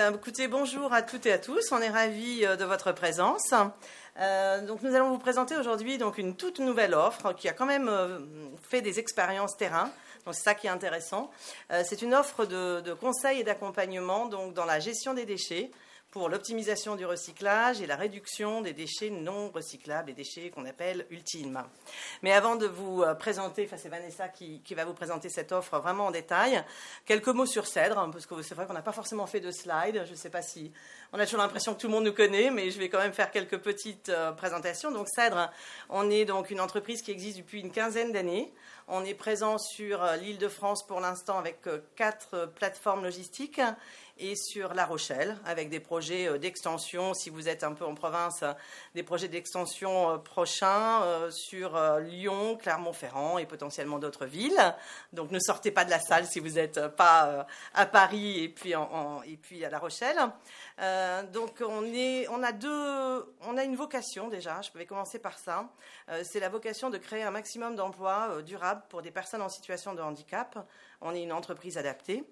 Ben, écoutez, bonjour à toutes et à tous. On est ravis euh, de votre présence. Euh, donc, nous allons vous présenter aujourd'hui donc une toute nouvelle offre qui a quand même euh, fait des expériences terrain. Donc, c'est ça qui est intéressant. c'est une offre de, de conseil et d'accompagnement donc dans la gestion des déchets pour l'optimisation du recyclage et la réduction des déchets non recyclables, les déchets qu'on appelle ultimes. Mais avant de vous euh, présenter, enfin c'est Vanessa qui, va vous présenter cette offre vraiment en détail, quelques mots sur Cèdre, parce que c'est vrai qu'on n'a pas forcément fait de slide, je ne sais pas si on a toujours l'impression que tout le monde nous connaît, mais je vais quand même faire quelques petites euh, présentations. Donc Cèdre, on est donc une entreprise qui existe depuis une quinzaine d'années. On est présent sur euh, l'île de France pour l'instant avec quatre plateformes logistiques et sur La Rochelle, avec des projets euh, d'extension, si vous êtes un peu en province, des projets d'extension euh, prochains euh, sur Lyon, Clermont-Ferrand et potentiellement d'autres villes. Donc ne sortez pas de la salle si vous n'êtes pas à Paris et puis, à La Rochelle. donc on a une vocation déjà, je vais commencer par ça. C'est la vocation de créer un maximum d'emplois durables pour des personnes en situation de handicap. On est une entreprise adaptée.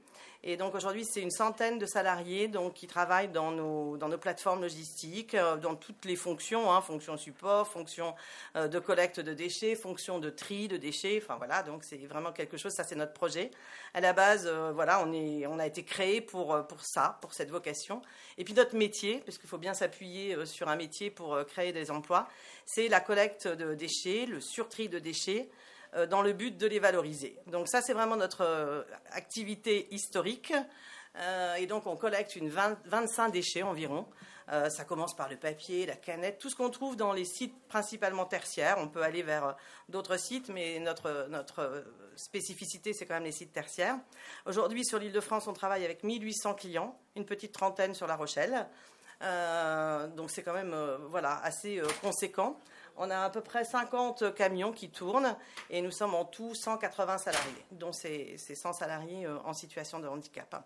Et donc aujourd'hui, c'est une centaine de salariés donc, qui travaillent dans nos, dans nos plateformes logistiques, euh, dans toutes les fonctions, hein, fonctions support, fonctions euh, de collecte de déchets, fonctions de tri de déchets. Enfin voilà, donc c'est vraiment quelque chose, ça c'est notre projet. À la base, euh, voilà, on, est, on a été créé pour, pour ça, pour cette vocation. Et puis notre métier, parce qu'il faut bien s'appuyer sur un métier pour créer des emplois, c'est la collecte de déchets, le surtri de déchets, dans le but de les valoriser. Donc ça, c'est vraiment notre euh, activité historique. Euh, et donc on collecte une 25 déchets environ. ça commence par le papier, la canette, tout ce qu'on trouve dans les sites principalement tertiaires. On peut aller vers d'autres sites, mais notre, notre spécificité, c'est quand même les sites tertiaires. Aujourd'hui, sur l'île de France, on travaille avec 1800 clients, une petite trentaine sur La Rochelle. donc c'est quand même voilà, assez conséquent. On a à peu près 50 camions qui tournent et nous sommes en tout 180 salariés, dont ces, 100 salariés euh, en situation de handicap.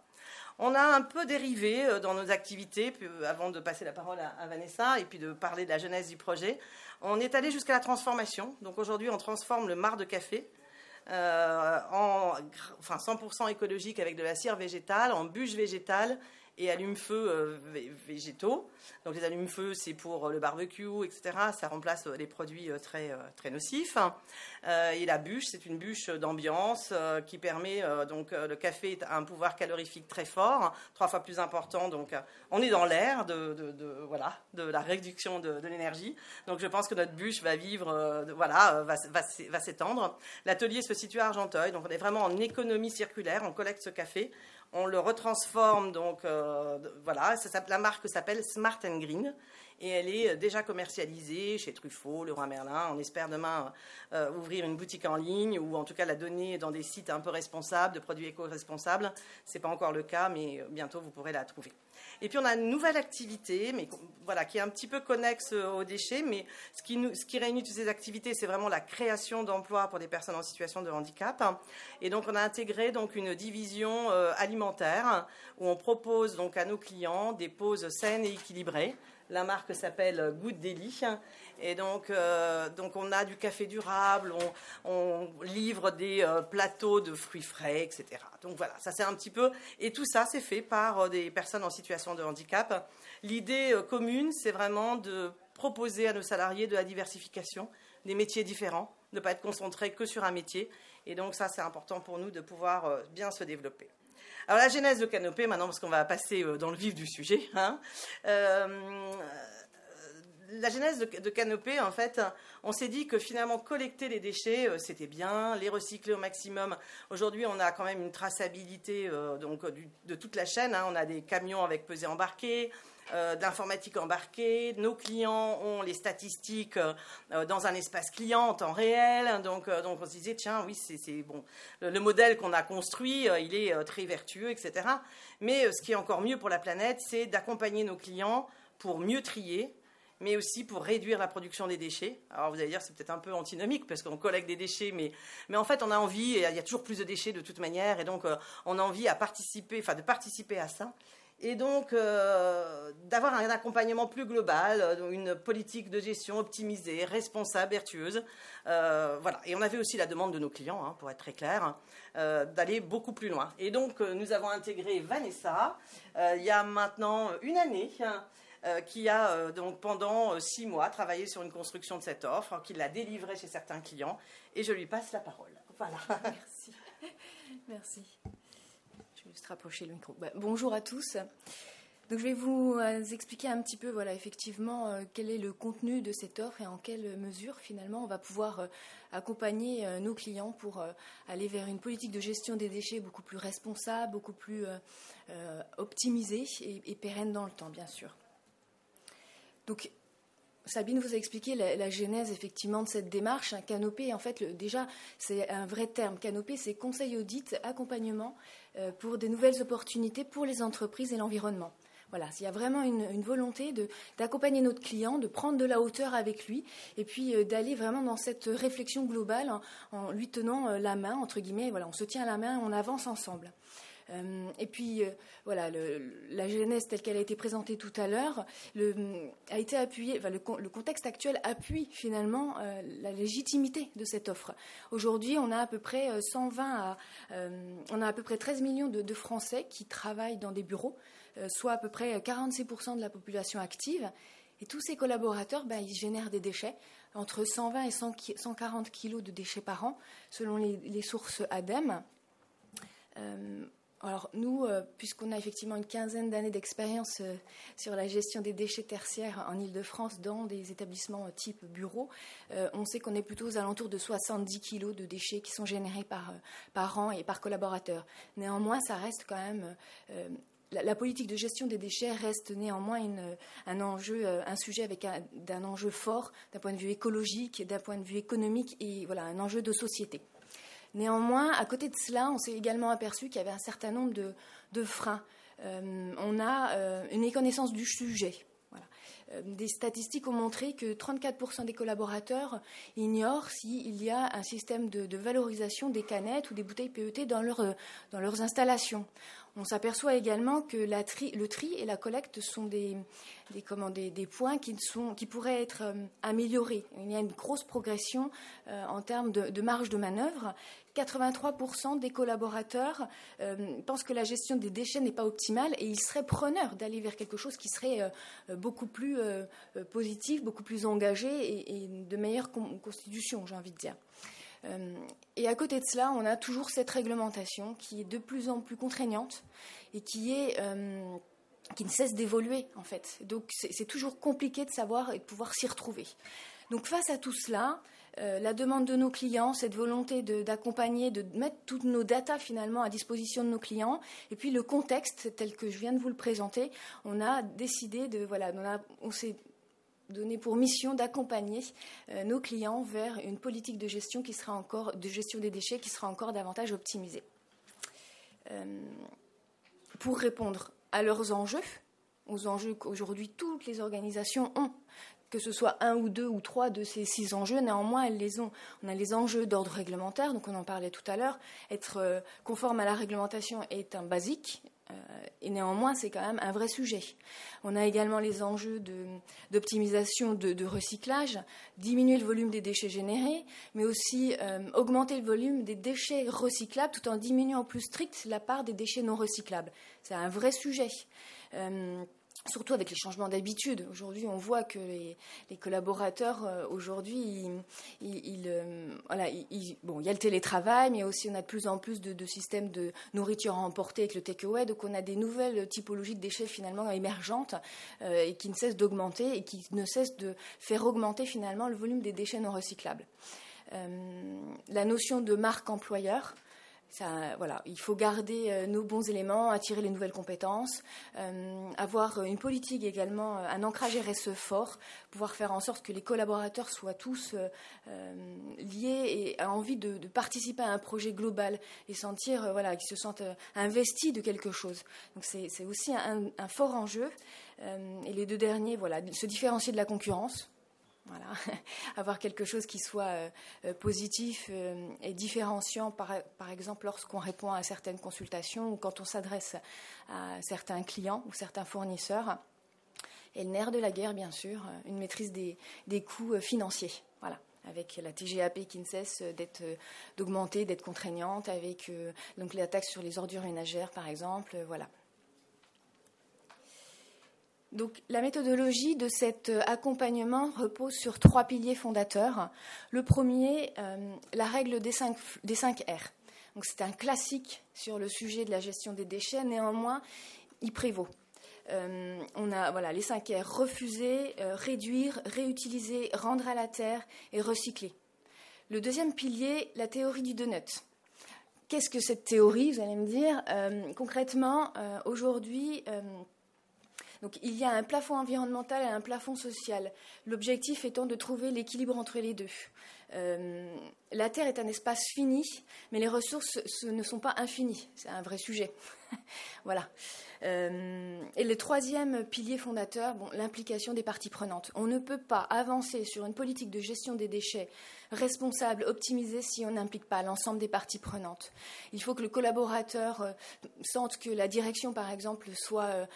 On a un peu dérivé euh, dans nos activités, euh, avant de passer la parole à, Vanessa et puis de parler de la jeunesse du projet. On est allé jusqu'à la transformation. Donc aujourd'hui, on transforme le mar de café en enfin 100% écologique avec de la cire végétale, en bûche végétale et allume-feu euh, végétaux. Donc les allumes-feu, c'est pour euh, le barbecue, etc. Ça remplace euh, les produits très, très nocifs. et la bûche, c'est une bûche d'ambiance qui permet, donc le café a un pouvoir calorifique très fort, trois fois plus important. Donc on est dans l'air de, voilà, de la réduction de, l'énergie. Donc je pense que notre bûche va vivre, voilà, va, va s'étendre. L'atelier se situe à Argenteuil, donc on est vraiment en économie circulaire, on collecte ce café on le retransforme, donc euh, voilà, la marque s'appelle Smart and Green et elle est déjà commercialisée chez Truffaut, Leroy Merlin. On espère demain euh, ouvrir une boutique en ligne ou en tout cas la donner dans des sites un peu responsables, de produits éco-responsables. Ce n'est pas encore le cas, mais bientôt vous pourrez la trouver. Et puis on a une nouvelle activité, mais voilà, qui est un petit peu connexe aux déchets, mais ce qui, réunit toutes ces activités, c'est vraiment la création d'emplois pour des personnes en situation de handicap. Et donc on a intégré donc une division euh, alimentaire où on propose donc à nos clients des pauses saines et équilibrées la marque s'appelle Good Deli. Et donc, euh, donc, on a du café durable, on, livre des euh, plateaux de fruits frais, etc. Donc voilà, ça c'est un petit peu. Et tout ça, c'est fait par euh, des personnes en situation de handicap. L'idée commune, c'est vraiment de proposer à nos salariés de la diversification, des métiers différents, ne pas être concentré que sur un métier. Et donc ça, c'est important pour nous de pouvoir bien se développer. Alors la genèse de Canopée, maintenant, parce qu'on va passer euh, dans le vif du sujet. Hein, euh, la genèse de, Canopée, en fait, on s'est dit que finalement collecter les déchets, euh, c'était bien, les recycler au maximum. Aujourd'hui, on a quand même une traçabilité donc, de toute la chaîne. Hein. On a des camions avec pesée embarquée, euh, d'informatique embarquée. Nos clients ont les statistiques euh, dans un espace client en temps réel. Donc, euh, donc on se disait, tiens, oui, c'est bon. Le, modèle qu'on a construit, il est très vertueux, etc. Mais ce qui est encore mieux pour la planète, c'est d'accompagner nos clients pour mieux trier, mais aussi pour réduire la production des déchets. Alors vous allez dire c'est peut-être un peu antinomique parce qu'on collecte des déchets, mais, mais en fait on a envie, et il y a toujours plus de déchets de toute manière, et donc on a envie à participer, enfin de participer à ça et donc euh, d'avoir un accompagnement plus global, euh, une politique de gestion optimisée, responsable, vertueuse. Euh, voilà. Et on avait aussi la demande de nos clients, hein, pour être très clair, d'aller beaucoup plus loin. Et donc nous avons intégré Vanessa il y a maintenant une année. qui a donc pendant six mois travaillé sur une construction de cette offre, qui l'a délivrée chez certains clients, et je lui passe la parole. Voilà. Merci. Merci. Juste rapprocher le micro. Bah, bonjour à tous. Donc, je vais vous euh, expliquer un petit peu, voilà, effectivement, euh, quel est le contenu de cette offre et en quelle mesure, finalement, on va pouvoir euh, accompagner nos clients pour aller vers une politique de gestion des déchets beaucoup plus responsable, beaucoup plus optimisée et, pérenne dans le temps, bien sûr. Donc, Sabine vous a expliqué la, genèse effectivement de cette démarche. Un canopé, en fait, déjà, c'est un vrai terme. Canopé, c'est conseil audit, accompagnement pour des nouvelles opportunités pour les entreprises et l'environnement. Voilà, il y a vraiment une, volonté d'accompagner notre client, de prendre de la hauteur avec lui, et puis euh, d'aller vraiment dans cette réflexion globale en, lui tenant euh, la main, entre guillemets. Voilà, on se tient la main, on avance ensemble. Euh, et puis, euh, voilà, la genèse telle qu'elle a été présentée tout à l'heure a été appuyée, le, contexte actuel appuie finalement euh, la légitimité de cette offre. Aujourd'hui, on a à peu près 120 on a à peu près 13 millions de, Français qui travaillent dans des bureaux, soit à peu près 46% de la population active. Et tous ces collaborateurs, ben, ils génèrent des déchets, entre 120 et 140 kilos de déchets par an, selon les, sources ADEME. Alors nous, euh, puisqu'on a effectivement une quinzaine d'années d'expérience euh, sur la gestion des déchets tertiaires en Ile-de-France dans des établissements euh, type bureau, on sait qu'on est plutôt aux alentours de 70 kilos de déchets qui sont générés par, par an et par collaborateur. Néanmoins, ça reste quand même la, politique de gestion des déchets reste néanmoins un enjeu, un sujet avec un, enjeu fort d'un point de vue écologique, d'un point de vue économique et voilà un enjeu de société. Néanmoins, à côté de cela, on s'est également aperçu qu'il y avait un certain nombre de, freins. Euh, on a euh, une méconnaissance du sujet. Euh, des statistiques ont montré que 34% des collaborateurs ignorent s'il y a un système de, valorisation des canettes ou des bouteilles PET dans, dans leurs installations. On s'aperçoit également que le tri et la collecte sont des, points qui, pourraient être euh, améliorés. Il y a une grosse progression euh, en termes de, marge de manœuvre. 83% des collaborateurs euh, pensent que la gestion des déchets n'est pas optimale et ils seraient preneurs d'aller vers quelque chose qui serait beaucoup plus positif, beaucoup plus engagé et, et de meilleure constitution, j'ai envie de dire. Euh, et à côté de cela, on a toujours cette réglementation qui est de plus en plus contraignante et qui est euh, qui ne cesse d'évoluer en fait. Donc c'est toujours compliqué de savoir et de pouvoir s'y retrouver. Donc face à tout cela, euh, la demande de nos clients, cette volonté d'accompagner, de, mettre toutes nos datas finalement à disposition de nos clients, et puis le contexte tel que je viens de vous le présenter, on a décidé de voilà, on, on s'est donné pour mission d'accompagner euh, nos clients vers une politique de gestion qui sera encore de gestion des déchets qui sera encore davantage optimisée. Euh, pour répondre à leurs enjeux, aux enjeux qu'aujourd'hui toutes les organisations ont, que ce soit un ou deux ou trois de ces six enjeux, néanmoins elles les ont. On a les enjeux d'ordre réglementaire, donc on en parlait tout à l'heure. Être euh, conforme à la réglementation est un basique, et néanmoins, c'est quand même un vrai sujet. On a également les enjeux d'optimisation de, recyclage, diminuer le volume des déchets générés, mais aussi euh, augmenter le volume des déchets recyclables tout en diminuant plus strict la part des déchets non recyclables. C'est un vrai sujet. Euh, surtout avec les changements d'habitude. Aujourd'hui, on voit que les, collaborateurs, euh, aujourd'hui, il, euh, y a le télétravail, mais aussi on a de plus en plus de, systèmes de nourriture à emporter avec le takeaway. Donc, on a des nouvelles typologies de déchets finalement émergentes euh, et qui ne cessent d'augmenter et qui ne cessent de faire augmenter finalement le volume des déchets non recyclables. la notion de marque employeur, il faut garder euh, nos bons éléments, attirer les nouvelles compétences, euh, avoir une politique également, euh, un ancrage RSE fort, pouvoir faire en sorte que les collaborateurs soient tous liés et aient envie de, participer à un projet global et sentir voilà, qu'ils se sentent investis de quelque chose. C'est aussi un, fort enjeu. et les deux derniers, voilà, se différencier de la concurrence Voilà. Avoir quelque chose qui soit positif et différenciant, par, par exemple, lorsqu'on répond à certaines consultations ou quand on s'adresse à certains clients ou certains fournisseurs. Et le nerf de la guerre, bien sûr, une maîtrise des, des coûts financiers. Voilà avec la TGAP qui ne cesse d'être d'augmenter, d'être contraignante, avec donc la taxe sur les ordures ménagères par exemple, voilà. Donc, la méthodologie de cet accompagnement repose sur trois piliers fondateurs. Le premier, euh, la règle des 5, des 5 R. Donc, c'est un classique sur le sujet de la gestion des déchets. Néanmoins, il prévaut. Euh, on a voilà, les 5 R refuser, euh, réduire, réutiliser, rendre à la terre et recycler. Le deuxième pilier, la théorie du donut. Qu'est-ce que cette théorie Vous allez me dire? concrètement, aujourd'hui, donc il y a un plafond environnemental et un plafond social. L'objectif étant de trouver l'équilibre entre les deux. Euh, la Terre est un espace fini, mais les ressources ne sont pas infinies. C'est un vrai sujet. voilà. Euh, et le troisième pilier fondateur, bon, l'implication des parties prenantes. On ne peut pas avancer sur une politique de gestion des déchets responsable, optimisée, si on n'implique pas l'ensemble des parties prenantes. Il faut que le collaborateur euh, sente que la direction, par exemple, soit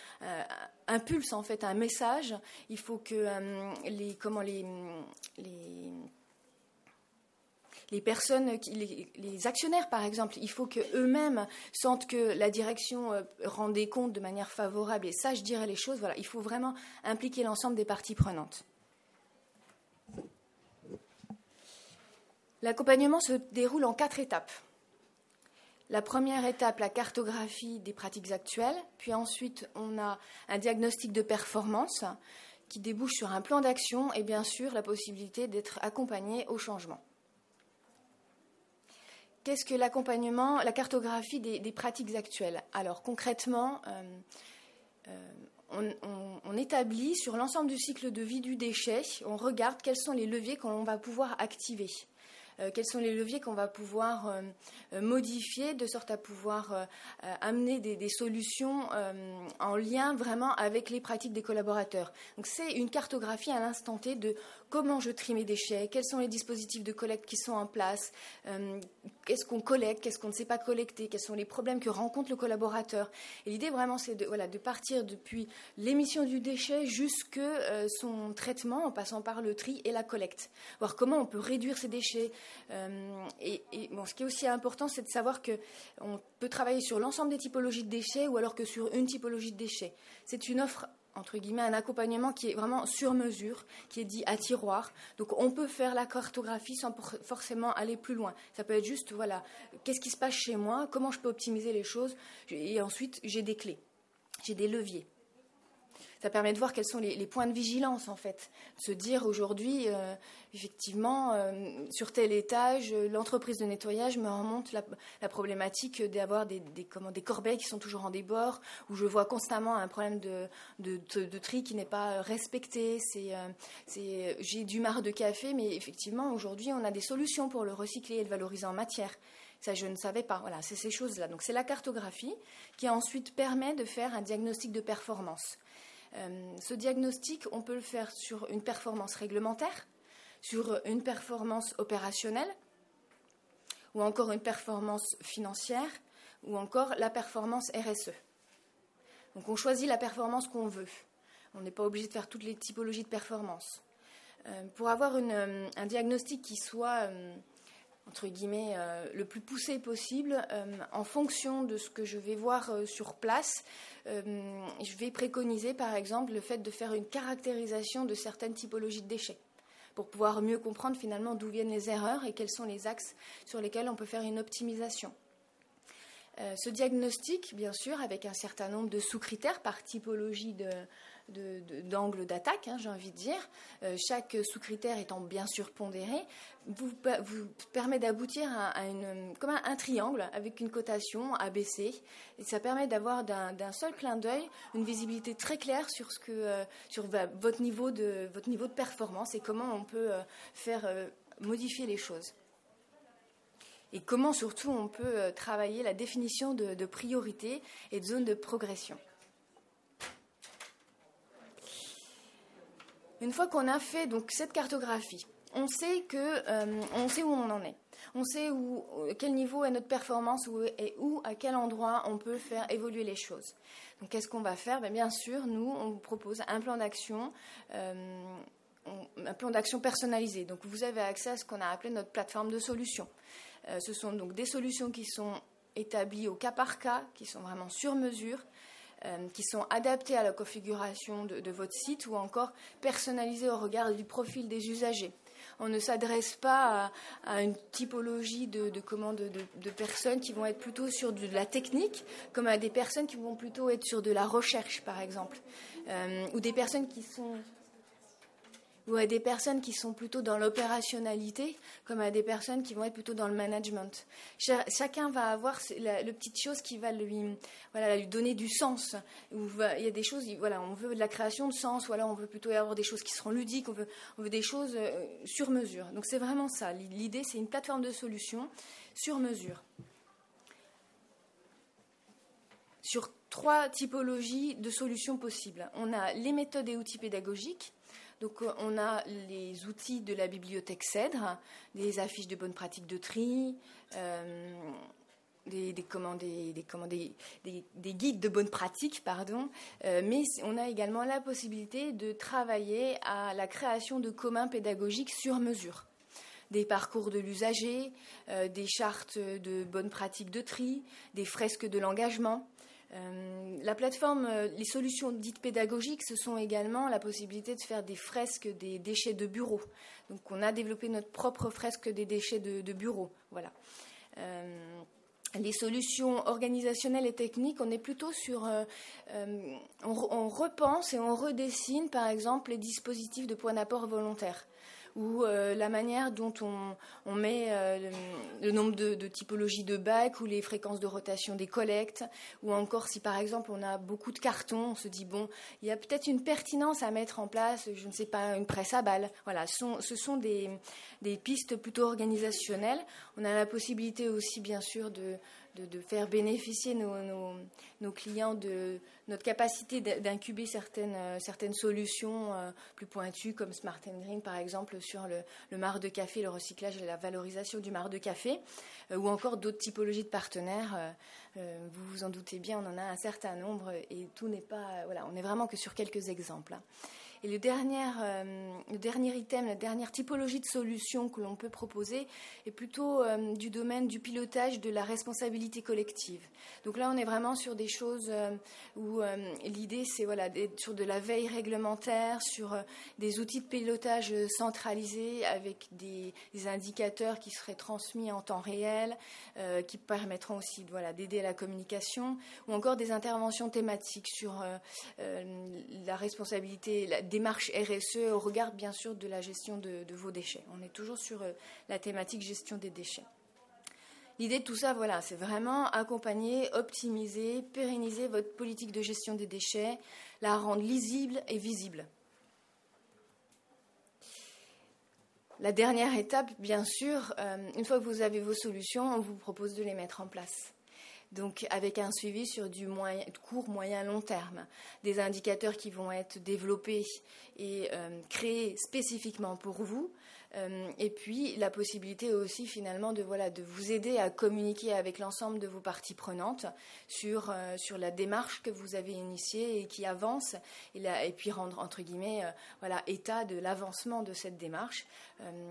impulse en fait un message. Il faut que les comment les, les les personnes, les, actionnaires par exemple, il faut qu'eux-mêmes sentent que la direction euh, rend des comptes de manière favorable et sache dire les choses. Il faut vraiment impliquer l'ensemble des parties prenantes. L'accompagnement se déroule en quatre étapes. La première étape, la cartographie des pratiques actuelles, puis ensuite on a un diagnostic de performance qui débouche sur un plan d'action et bien sûr la possibilité d'être accompagné au changement. Qu'est-ce que l'accompagnement, la cartographie des, pratiques actuelles? Alors concrètement, euh, euh, on, établit sur l'ensemble du cycle de vie du déchet, on regarde quels sont les leviers qu'on va pouvoir activer. Euh, quels sont les leviers qu'on va pouvoir modifier de sorte à pouvoir amener des, solutions en lien vraiment avec les pratiques des collaborateurs? Donc c'est une cartographie à l'instant T de comment je trie mes déchets, quels sont les dispositifs de collecte qui sont en place, qu'est-ce qu'on collecte, qu'est-ce qu'on ne sait pas collecter, quels sont les problèmes que rencontre le collaborateur? Et l'idée vraiment c'est de, voilà, de partir depuis l'émission du déchet jusque son traitement en passant par le tri et la collecte. Voir comment on peut réduire ces déchets, euh, et, ce qui est aussi important, c'est de savoir qu'on peut travailler sur l'ensemble des typologies de déchets ou alors que sur une typologie de déchets. C'est une offre entre guillemets, un accompagnement qui est vraiment sur mesure, qui est dit à tiroir. Donc on peut faire la cartographie sans forcément aller plus loin. Ça peut être juste, voilà, qu'est-ce qui se passe chez moi, comment je peux optimiser les choses, et ensuite j'ai des clés, j'ai des leviers ça permet de voir quels sont les, points de vigilance en fait. Se dire aujourd'hui, euh, effectivement, euh, sur tel étage, l'entreprise de nettoyage me remonte la, problématique d'avoir des, corbeilles qui sont toujours en débord, où je vois constamment un problème de, tri qui n'est pas respecté. Euh, j'ai du marre de café, mais effectivement, aujourd'hui, on a des solutions pour le recycler et le valoriser en matière. Ça, je ne savais pas. Voilà, c'est ces choses-là. Donc, c'est la cartographie qui ensuite permet de faire un diagnostic de performance. Euh, ce diagnostic, on peut le faire sur une performance réglementaire, sur une performance opérationnelle, ou encore une performance financière, ou encore la performance RSE. Donc on choisit la performance qu'on veut. On n'est pas obligé de faire toutes les typologies de performance. Euh, pour avoir euh, un diagnostic qui soit entre guillemets, euh, le plus poussé possible euh, en fonction de ce que je vais voir euh, sur place. je vais préconiser, par exemple, le fait de faire une caractérisation de certaines typologies de déchets pour pouvoir mieux comprendre finalement d'où viennent les erreurs et quels sont les axes sur lesquels on peut faire une optimisation. ce diagnostic, bien sûr, avec un certain nombre de sous-critères par typologie de, d'angle d'attaque, hein, j'ai envie de dire, euh, chaque sous-critère étant bien sûr pondéré, vous, permet d'aboutir à, un, triangle avec une cotation ABC. Et ça permet d'avoir d'un seul clin d'œil une visibilité très claire sur, ce que, euh, sur votre, niveau de, votre niveau de performance et comment on peut euh, faire modifier les choses. Et comment surtout on peut travailler la définition de, de priorités et de zones de progression. Une fois qu'on a fait donc cette cartographie, on sait que on sait où on en est. On sait où, quel niveau est notre performance et où, à quel endroit on peut faire évoluer les choses. Donc, qu'est-ce qu'on va faire? Ben, Bien sûr, nous, on vous propose un plan d'action. un plan d'action personnalisé. Donc vous avez accès à ce qu'on a appelé notre plateforme de solutions. ce sont donc des solutions qui sont établies au cas par cas, qui sont vraiment sur mesure, euh, qui sont adaptées à la configuration de, votre site ou encore personnalisées au regard du profil des usagers. On ne s'adresse pas à, une typologie de, de, de, personnes qui vont être plutôt sur de la technique, comme à des personnes qui vont plutôt être sur de la recherche, par exemple, euh, ou des personnes qui sont ou à des personnes qui sont plutôt dans l'opérationnalité, comme à des personnes qui vont être plutôt dans le management. Chacun va avoir la, petite chose qui va lui, voilà, lui donner du sens. il y a des choses, voilà, on veut de la création de sens, ou alors on veut plutôt avoir des choses qui seront ludiques, on veut, on veut des choses euh, sur mesure. Donc c'est vraiment ça. L'idée, c'est une plateforme de solutions sur mesure. Sur trois typologies de solutions possibles. On a les méthodes et outils pédagogiques, donc euh, on a les outils de la bibliothèque Cèdre, des affiches de bonnes pratiques de tri, euh, des, des, guides de bonnes pratiques, pardon, euh, mais on a également la possibilité de travailler à la création de communs pédagogiques sur mesure des parcours de l'usager, des chartes de bonnes pratiques de tri, des fresques de l'engagement. Euh, la plateforme, euh, les solutions dites pédagogiques, ce sont également la possibilité de faire des fresques des déchets de bureau. Donc on a développé notre propre fresque des déchets de, bureau. Voilà. Euh, les solutions organisationnelles et techniques, on est plutôt sur. on, repense et on redessine, par exemple, les dispositifs de points d'apport volontaires ou euh, la manière dont on, met euh, le, nombre de, typologies de bacs ou les fréquences de rotation des collectes, ou encore si par exemple on a beaucoup de cartons, on se dit bon, il y a peut-être une pertinence à mettre en place, je ne sais pas, une presse à balles. Voilà, ce sont, des, pistes plutôt organisationnelles. On a la possibilité aussi bien sûr de, faire bénéficier nos clients de notre capacité d'incuber certaines, euh, certaines solutions euh, plus pointues comme Smart and Green par exemple sur le, le marc de café, le recyclage et la valorisation du marc de café, euh, ou encore d'autres typologies de partenaires. vous vous en doutez bien, on en a un certain nombre et tout n'est pas, voilà, on n'est vraiment que sur quelques exemples. Et le dernier, euh, dernier item, la dernière typologie de solution que l'on peut proposer est plutôt euh, du domaine du pilotage de la responsabilité collective. Donc là, on est vraiment sur des choses euh, où l'idée, c'est voilà, sur de la veille réglementaire, sur des outils de pilotage centralisés avec des, indicateurs qui seraient transmis en temps réel, qui permettront aussi voilà, d'aider à la communication, ou encore des interventions thématiques sur la responsabilité, démarche RSE au regard bien sûr de la gestion de, vos déchets. On est toujours sur euh, la thématique gestion des déchets. L'idée de tout ça, voilà, c'est vraiment accompagner, optimiser, pérenniser votre politique de gestion des déchets, la rendre lisible et visible. La dernière étape, bien sûr, euh, une fois que vous avez vos solutions, on vous propose de les mettre en place donc avec un suivi sur du court, moyen, long terme, des indicateurs qui vont être développés et euh, créés spécifiquement pour vous, euh, et puis la possibilité aussi finalement de vous aider à communiquer avec l'ensemble de vos parties prenantes sur euh, la démarche que vous avez initiée et qui avance. Et, et puis rendre entre guillemets voilà état de l'avancement de cette démarche,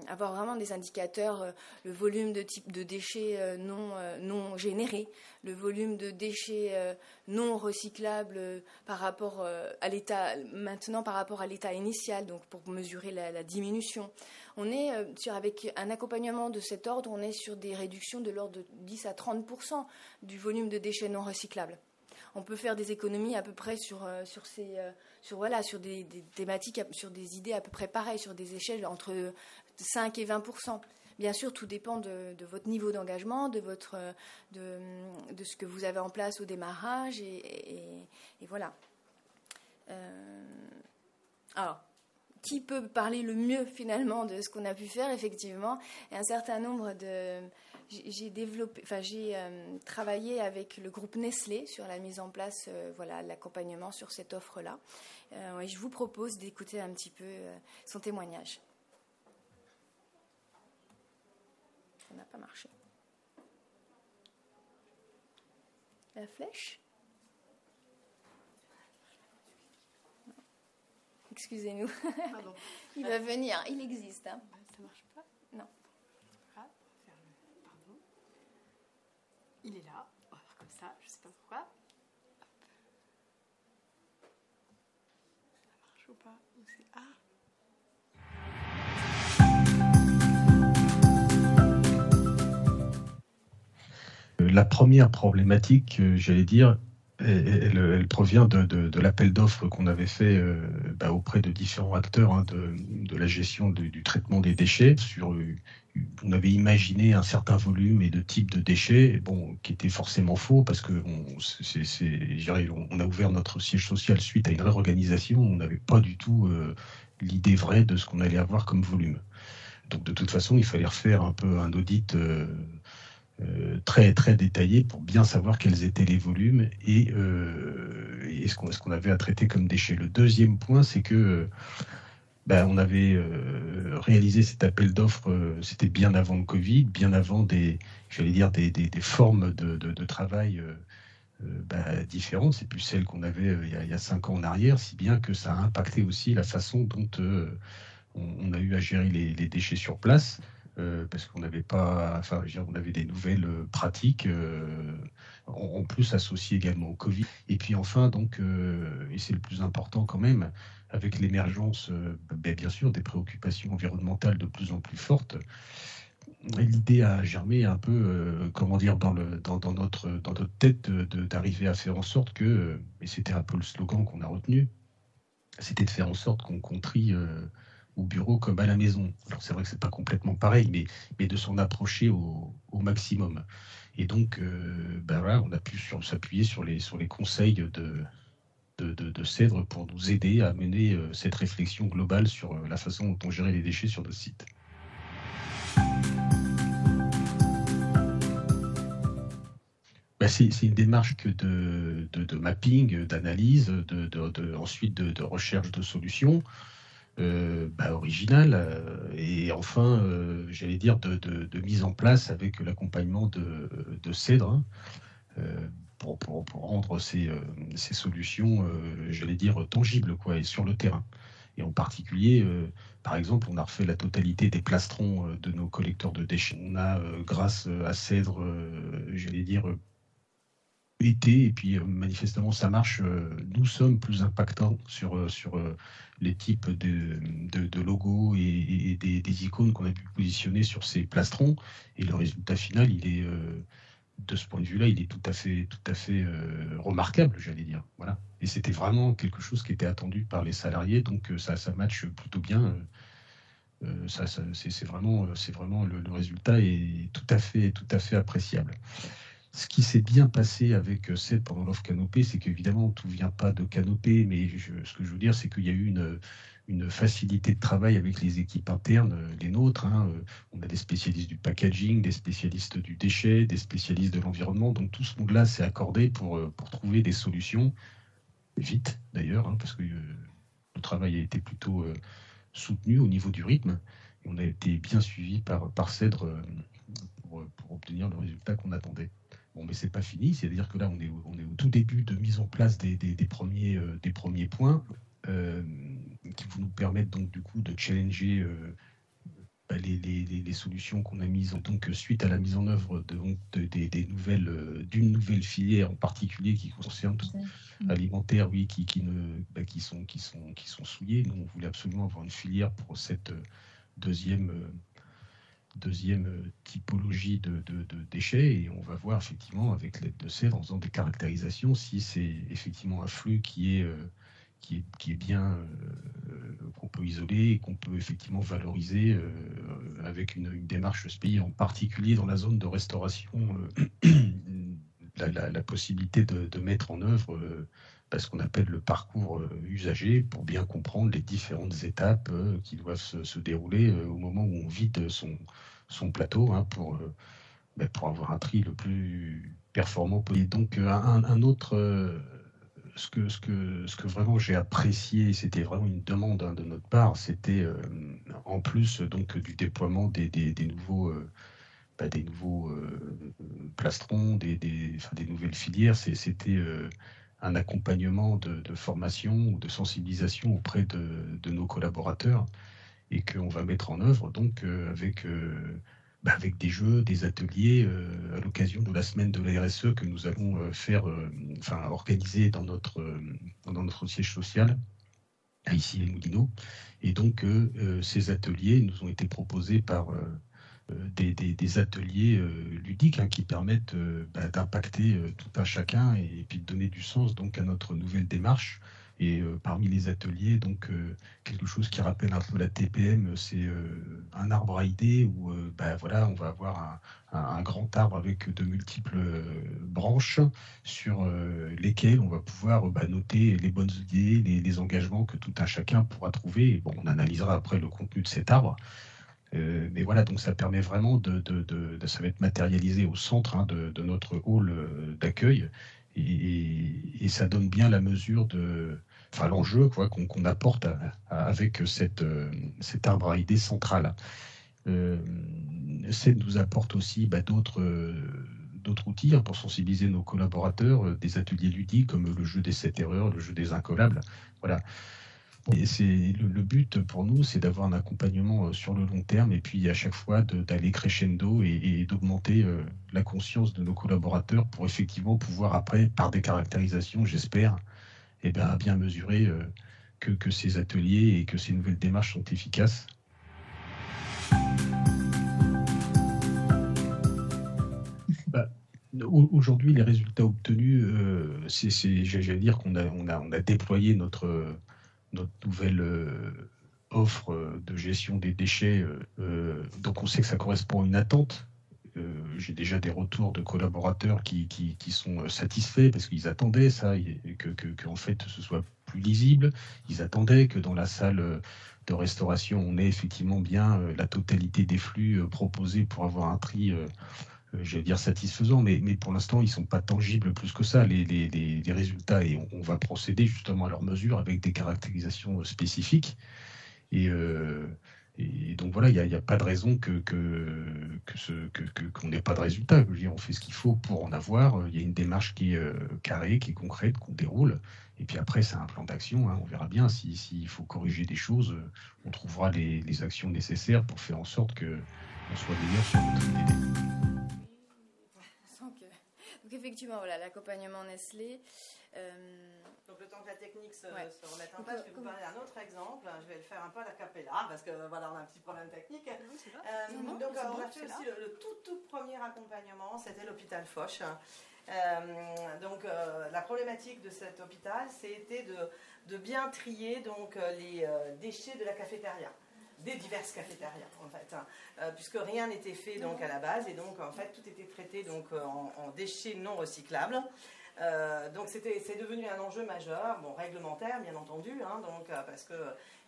avoir vraiment des indicateurs le volume de type de déchets non non générés, le volume de déchets euh, non recyclables euh, par rapport euh, à l'état maintenant par rapport à l'état initial, donc pour mesurer la, diminution. Sur, avec un accompagnement de cet ordre, on est sur des réductions de l'ordre de 10 à 30 du volume de déchets non recyclables. On peut faire des économies à peu près sur, sur, ces, sur, voilà, sur des, thématiques, sur des idées à peu près pareilles, sur des échelles entre 5 et 20% Bien sûr, tout dépend de, votre niveau d'engagement, de, votre, de, ce que vous avez en place au démarrage, et, voilà. Euh, alors, qui peut parler le mieux finalement de ce qu'on a pu faire Effectivement, un certain nombre de, j'ai développé, enfin j'ai travaillé avec le groupe Nestlé sur la mise en place, voilà, l'accompagnement sur cette offre-là. et je vous propose d'écouter un petit peu son témoignage. Ça n'a pas marché. La flèche? Excusez-nous. il va venir, il existe. Hein. Ça marche pas Non. Pardon. Il est là. On va faire comme ça, je sais pas pourquoi. Ça marche ou pas Ah La première problématique, euh, j'allais dire, elle, provient de, l'appel d'offres qu'on avait fait euh, bah, auprès de différents acteurs hein, de, la gestion du traitement des déchets. Sur, on avait imaginé un certain volume et de type de déchets, bon, qui était forcément faux parce que on a ouvert notre siège social suite à une réorganisation. On n'avait pas du tout euh, l'idée vraie de ce qu'on allait avoir comme volume. Donc de toute façon, il fallait refaire un peu un audit. Euh, euh, très très détaillé pour bien savoir quels étaient les volumes et, euh, ce qu'on avait à traiter comme déchets. Le deuxième point, c'est que ben, on avait euh, réalisé cet appel d'offres, c'était bien avant le Covid, bien avant des, dire des, des, formes de, de, travail ben, différentes. C'est plus celles qu'on avait il y, a, il, y a, cinq ans en arrière, si bien que ça a impacté aussi la façon dont on, on, a eu à gérer les, les déchets sur place. Euh, parce qu'on n'avait pas, enfin, on avait des nouvelles euh, pratiques, euh, en, plus associées également au Covid. Et puis enfin, donc, et c'est le plus important quand même, avec l'émergence, ben, bien sûr, des préoccupations environnementales de plus en plus fortes. L'idée a germé un peu, comment dire, dans, notre, dans notre tête d'arriver à faire en sorte que, et c'était un peu le slogan qu'on a retenu, c'était de faire en sorte qu'on contrie au bureau comme à la maison. C'est vrai que c'est pas complètement pareil, mais, de s'en approcher au, maximum. Et donc, ben voilà, on a pu s'appuyer sur les, conseils de, Cèdre pour nous aider à mener euh, cette réflexion globale sur euh, la façon dont on gérait les déchets sur nos sites. Ben, c'est une démarche de, de mapping, d'analyse, ensuite de, recherche de solutions. Euh, bah, original euh, et enfin, euh, j'allais dire, de, mise en place avec l'accompagnement de, Cèdre hein, pour, pour, rendre ces, ces solutions, j'allais dire, tangibles quoi, et sur le terrain. Et en particulier, par exemple, on a refait la totalité des plastrons de nos collecteurs de déchets. On a, grâce à Cèdre, j'allais dire, et puis manifestement ça marche, nous sommes plus impactants sur, sur les types de, de, logos et, des, icônes qu'on a pu positionner sur ces plastrons. Et le résultat final, il est, euh, de ce point de vue-là, il est tout à fait, tout à fait euh, remarquable, j'allais dire. Voilà. Et c'était vraiment quelque chose qui était attendu par les salariés, donc euh, ça, ça match plutôt bien. ça, c'est vraiment, c'est vraiment le, le, résultat est tout à fait, tout à fait appréciable. Ce qui s'est bien passé avec euh, cette pendant l'offre canopée, c'est qu'évidemment, tout ne vient pas de canopée, mais ce que je veux dire, c'est qu'il y a eu une, facilité de travail avec les équipes internes, euh, les nôtres. Hein. Euh, on a des spécialistes du packaging, des spécialistes du déchet, des spécialistes de l'environnement. Donc tout ce monde-là s'est accordé pour, trouver des solutions, vite d'ailleurs, hein, parce que le travail a été plutôt soutenu au niveau du rythme. Et on a été bien suivi par, par pour obtenir le résultat qu'on attendait. Bon, mais c'est pas fini, c'est-à-dire que là, on est, on est, au tout début de mise en place des, des, premiers, euh, des premiers points euh, qui vont nous permettre donc du coup de challenger euh, bah, les, les, les, solutions qu'on a mises donc suite à la mise en œuvre de, donc, des, nouvelles d'une nouvelle filière en particulier qui concerne alimentaire, oui, qui, qui ne bah, qui sont qui sont qui sont souillés. Nous, on voulait absolument avoir une filière pour cette deuxième deuxième euh, typologie de, déchets et on va voir effectivement avec l'aide de Cèdre en faisant des caractérisations si c'est effectivement un flux qui est, euh, qui est, bien euh, qu'on peut isoler et qu'on peut effectivement valoriser avec une, démarche spécifique, en particulier dans la zone de restauration, la, possibilité de, mettre en œuvre ce qu'on appelle le parcours usager pour bien comprendre les différentes étapes qui doivent se, dérouler au moment où on vide son, son plateau hein, pour, ben, pour avoir un tri le plus performant possible. Donc un, autre ce que, ce que, ce que vraiment j'ai apprécié, c'était vraiment une demande hein, de notre part, c'était en plus donc du déploiement des, des, nouveaux, des nouveaux plastrons, des, des, des, nouvelles filières, c'était un accompagnement de, formation ou de sensibilisation auprès de, nos collaborateurs et qu'on va mettre en œuvre donc euh, avec, euh, bah, avec des jeux, des ateliers euh, à l'occasion de la semaine de la RSE que nous allons faire, enfin organiser dans notre, dans notre siège social ici les Moulineaux. Et donc ces ateliers nous ont été proposés par euh, des, ateliers euh, ludiques hein, qui permettent euh, bah, d'impacter tout un chacun et, puis de donner du sens donc à notre nouvelle démarche. Et parmi les ateliers, donc quelque chose qui rappelle un peu la TPM, c'est un arbre à idées où bah, voilà, on va avoir un, grand arbre avec de multiples branches sur lesquelles on va pouvoir bah, noter les bonnes idées, les, engagements que tout un chacun pourra trouver. Et bon, on analysera après le contenu de cet arbre. Euh, mais voilà, donc ça permet vraiment de, ça va être matérialisé au centre hein, de, notre hall euh, d'accueil et, ça donne bien la mesure de, enfin l'enjeu qu'on apporte avec cette, euh, cet arbre à idées central. Euh, nous apporte aussi bah, d'autres d'autres outils hein, pour sensibiliser nos collaborateurs, des ateliers ludiques comme le jeu des sept erreurs, le jeu des incollables. Voilà. C'est le, but pour nous, c'est d'avoir un accompagnement euh, sur le long terme et puis à chaque fois d'aller crescendo et, d'augmenter euh, la conscience de nos collaborateurs pour effectivement pouvoir après, par des caractérisations, j'espère, eh bien, bien mesurer euh, que, ces ateliers et que ces nouvelles démarches sont efficaces. Bah, aujourd'hui, les résultats obtenus, c'est, j'allais dire qu'on a, on a, on a déployé notre notre nouvelle euh, offre euh, de gestion des déchets. Euh, donc on sait que ça correspond à une attente. J'ai déjà des retours de collaborateurs qui, sont satisfaits parce qu'ils attendaient ça, que, que, en fait ce soit plus lisible. Ils attendaient que dans la salle de restauration, on ait effectivement bien la totalité des flux proposés pour avoir un tri je vais dire satisfaisant, mais, mais pour l'instant, ils ne sont pas tangibles plus que ça, les, les, les, résultats. Et on, va procéder justement à leur mesure avec des caractérisations spécifiques. Et, euh, et donc voilà, il n'y a, pas de raison que, que, que qu'on n'ait pas de résultats. On fait ce qu'il faut pour en avoir. Il y a une démarche qui est euh, carrée, qui est concrète, qu'on déroule. Et puis après, c'est un plan d'action. Hein. On verra bien s'il si, faut corriger des choses. On trouvera les, les, actions nécessaires pour faire en sorte qu'on soit meilleur sur notre idée effectivement, voilà, l'accompagnement Nestlé. Euh, donc le temps que la technique se, remette en place, je vais vous parler d'un autre exemple. Je vais le faire un peu à la capella parce que voilà, on a un petit problème technique. Euh, donc on a fait aussi le, tout tout premier accompagnement, c'était l'hôpital Foch. Euh, donc la problématique de cet hôpital, c'était de, de, bien trier donc les déchets de la cafétéria des diverses cafétérias en fait, hein. euh, puisque rien n'était fait donc à la base et donc en fait tout était traité donc euh, en, déchets non recyclables. Euh, donc c'est devenu un enjeu majeur, bon réglementaire bien entendu, hein, donc parce que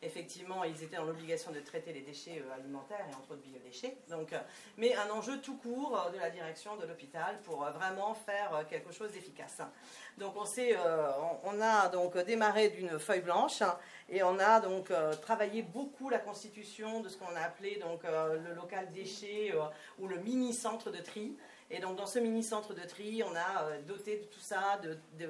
effectivement ils étaient dans l'obligation de traiter les déchets alimentaires et entre autres biodéchets, donc mais un enjeu tout court de la direction de l'hôpital pour vraiment faire quelque chose d'efficace. Donc on, euh, on, a donc démarré d'une feuille blanche et on a donc euh, travaillé beaucoup la constitution de ce qu'on a appelé donc euh, le local déchet ou le mini centre de tri. Et donc dans ce mini centre de tri, on a doté de tout ça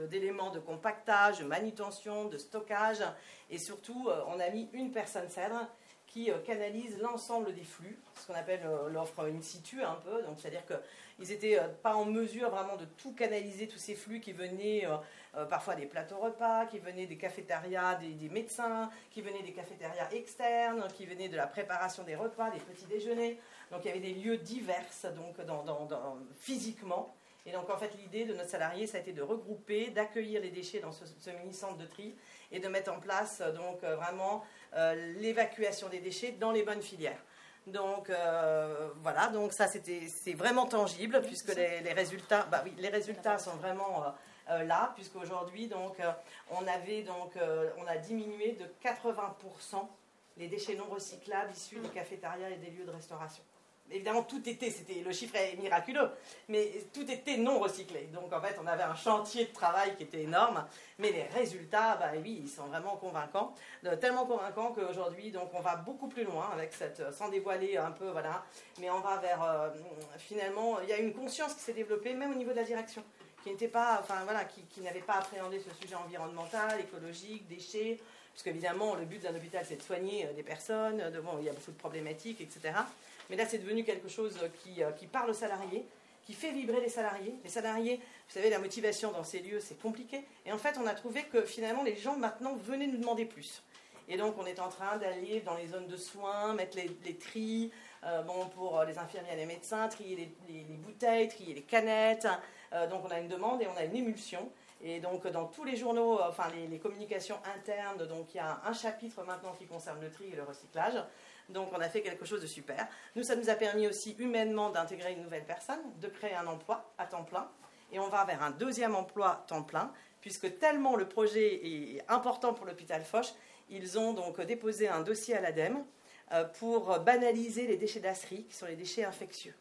d'éléments de, compactage, de manutention, de stockage et surtout on a mis une personne cèdre qui canalise l'ensemble des flux, ce qu'on appelle l'offre in situ un peu. Donc c'est-à-dire que ils n'étaient euh, pas en mesure vraiment de tout canaliser, tous ces flux qui venaient euh, euh, parfois des plateaux repas, qui venaient des cafétérias des, médecins, qui venaient des cafétérias externes, qui venaient de la préparation des repas, des petits déjeuners. Donc il y avait des lieux divers donc, physiquement. Et donc en fait l'idée de notre salarié, ça a été de regrouper, d'accueillir les déchets dans ce, mini-centre de tri et de mettre en place donc vraiment l'évacuation des déchets dans les bonnes filières. Donc euh, voilà, donc ça c'était c'est vraiment tangible puisque les, résultats, bah oui, les résultats sont vraiment euh, euh, là puisqu'aujourd'hui donc on avait donc on a diminué de 80% les déchets non recyclables issus des cafétérias et des lieux de restauration. évidemment, tout était, c'était le chiffre est miraculeux, mais tout était non recyclé. Donc en fait, on avait un chantier de travail qui était énorme, mais les résultats, bah oui, ils sont vraiment convaincants, euh, tellement convaincants qu'aujourd'hui, donc on va beaucoup plus loin avec cette, euh, sans dévoiler un peu, voilà, mais on va vers euh, finalement, il y a une conscience qui s'est développée même au niveau de la direction qui n'était pas, enfin voilà, qui, n'avait pas appréhendé ce sujet environnemental, écologique, déchets, parce qu'évidemment le but d'un hôpital c'est de soigner des personnes, de, bon, il y a beaucoup de problématiques, etc. Mais là, c'est devenu quelque chose qui, euh, qui, parle aux salariés, qui fait vibrer les salariés. Les salariés, vous savez, la motivation dans ces lieux, c'est compliqué. Et en fait, on a trouvé que finalement, les gens maintenant venaient nous demander plus. Et donc, on est en train d'aller dans les zones de soins, mettre les, les tris, euh, bon, pour les infirmiers et les médecins, trier les, bouteilles, trier les canettes. Euh, donc, on a une demande et on a une émulsion. Et donc, dans tous les journaux, enfin, les, les communications internes, donc, il y a un chapitre maintenant qui concerne le tri et le recyclage. Donc on a fait quelque chose de super. Nous, ça nous a permis aussi humainement d'intégrer une nouvelle personne, de créer un emploi à temps plein. Et on va vers un deuxième emploi temps plein, puisque tellement le projet est important pour l'hôpital Foch, ils ont donc déposé un dossier à l'ADEME euh, pour banaliser les déchets d'asserie, qui sont les déchets infectieux.